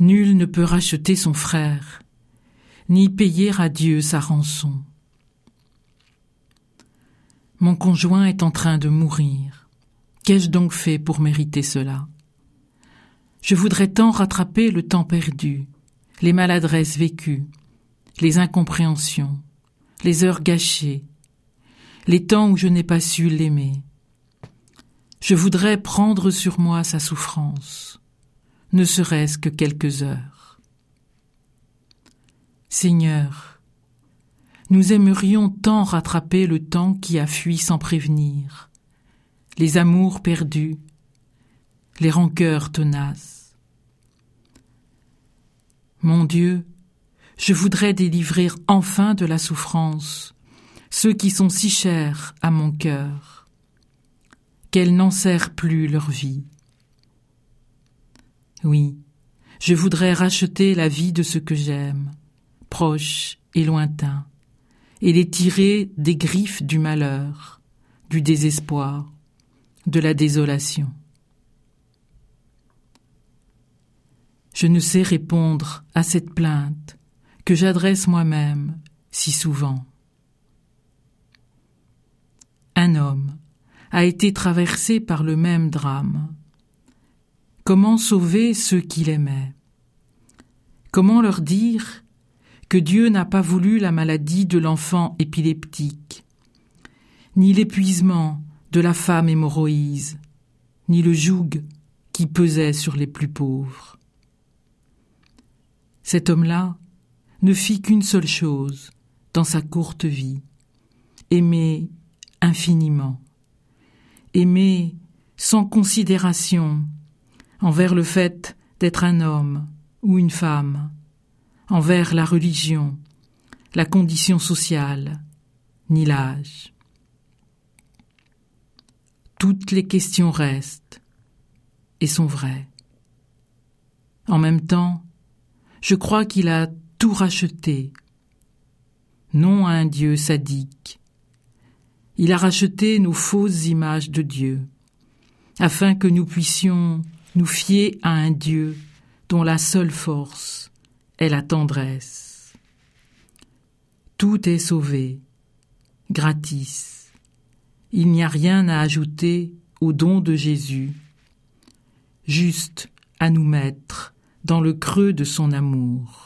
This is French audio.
Nul ne peut racheter son frère, ni payer à Dieu sa rançon. Mon conjoint est en train de mourir. Qu'ai-je donc fait pour mériter cela? Je voudrais tant rattraper le temps perdu, les maladresses vécues, les incompréhensions, les heures gâchées, les temps où je n'ai pas su l'aimer. Je voudrais prendre sur moi sa souffrance, ne serait-ce que quelques heures. Seigneur, nous aimerions tant rattraper le temps qui a fui sans prévenir, les amours perdus, les rancœurs tenaces. Mon Dieu, je voudrais délivrer enfin de la souffrance ceux qui sont si chers à mon cœur, qu'elle n'en sert plus leur vie. Oui, je voudrais racheter la vie de ceux que j'aime, proches et lointains, et les tirer des griffes du malheur, du désespoir, de la désolation. Je ne sais répondre à cette plainte que j'adresse moi-même si souvent. Un homme a été traversé par le même drame. Comment sauver ceux qu'il aimait Comment leur dire que Dieu n'a pas voulu la maladie de l'enfant épileptique, ni l'épuisement de la femme hémorroïse, ni le joug qui pesait sur les plus pauvres? Cet homme-là ne fit qu'une seule chose dans sa courte vie, aimer infiniment, aimer sans considération envers le fait d'être un homme ou une femme, envers la religion, la condition sociale, ni l'âge. Toutes les questions restent et sont vraies. En même temps, je crois qu'il a tout racheté, non à un Dieu sadique. Il a racheté nos fausses images de Dieu, afin que nous puissions nous fier à un Dieu dont la seule force est la tendresse. Tout est sauvé, gratis. Il n'y a rien à ajouter au don de Jésus, juste à nous mettre dans le creux de son amour.